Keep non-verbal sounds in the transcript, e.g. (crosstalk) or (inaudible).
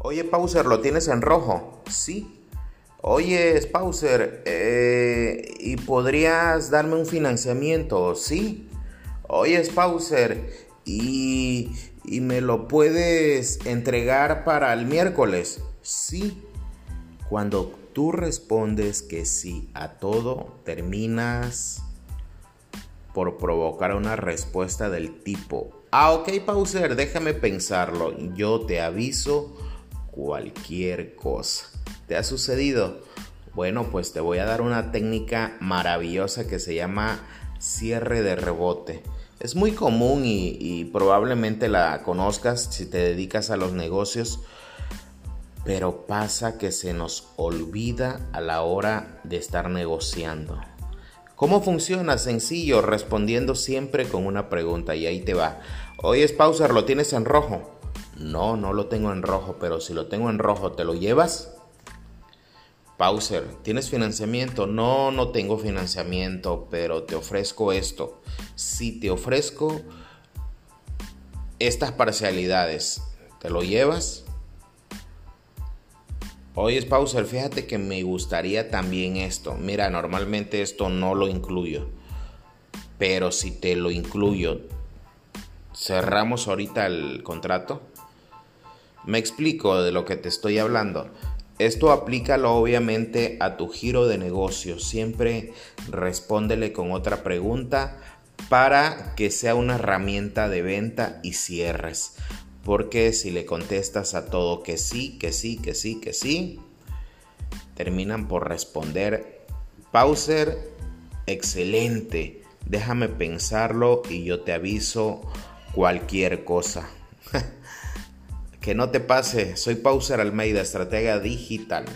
Oye, Pauser, ¿lo tienes en rojo? Sí. Oye, Pauser, eh, ¿y podrías darme un financiamiento? Sí. Oye, Pauser, ¿y, ¿y me lo puedes entregar para el miércoles? Sí. Cuando tú respondes que sí a todo, terminas por provocar una respuesta del tipo, ah, ok, Pauser, déjame pensarlo, yo te aviso cualquier cosa. ¿Te ha sucedido? Bueno, pues te voy a dar una técnica maravillosa que se llama cierre de rebote. Es muy común y, probablemente la conozcas si te dedicas a los negocios, pero pasa que se nos olvida a la hora de estar negociando. ¿Cómo funciona? Sencillo, respondiendo siempre con una pregunta y ahí te va. Oye, Spauser, ¿lo tienes en rojo? No, no lo tengo en rojo, pero si lo tengo en rojo, ¿te lo llevas? Pauser, ¿tienes financiamiento? No, no tengo financiamiento, pero te ofrezco esto. Si te ofrezco estas parcialidades, ¿te lo llevas? Oye, Pauser, fíjate que me gustaría también esto. Mira, normalmente esto no lo incluyo. Pero si te lo incluyo, cerramos ahorita el contrato. Me explico de lo que te estoy hablando. Esto aplícalo obviamente a tu giro de negocio. Siempre respóndele con otra pregunta para que sea una herramienta de venta y cierres. Porque si le contestas a todo que sí, que sí, que sí, que sí, terminan por responder, Pauser, excelente, déjame pensarlo y yo te aviso cualquier cosa. (laughs) Que no te pase, soy Pauser Almeida, estratega digital.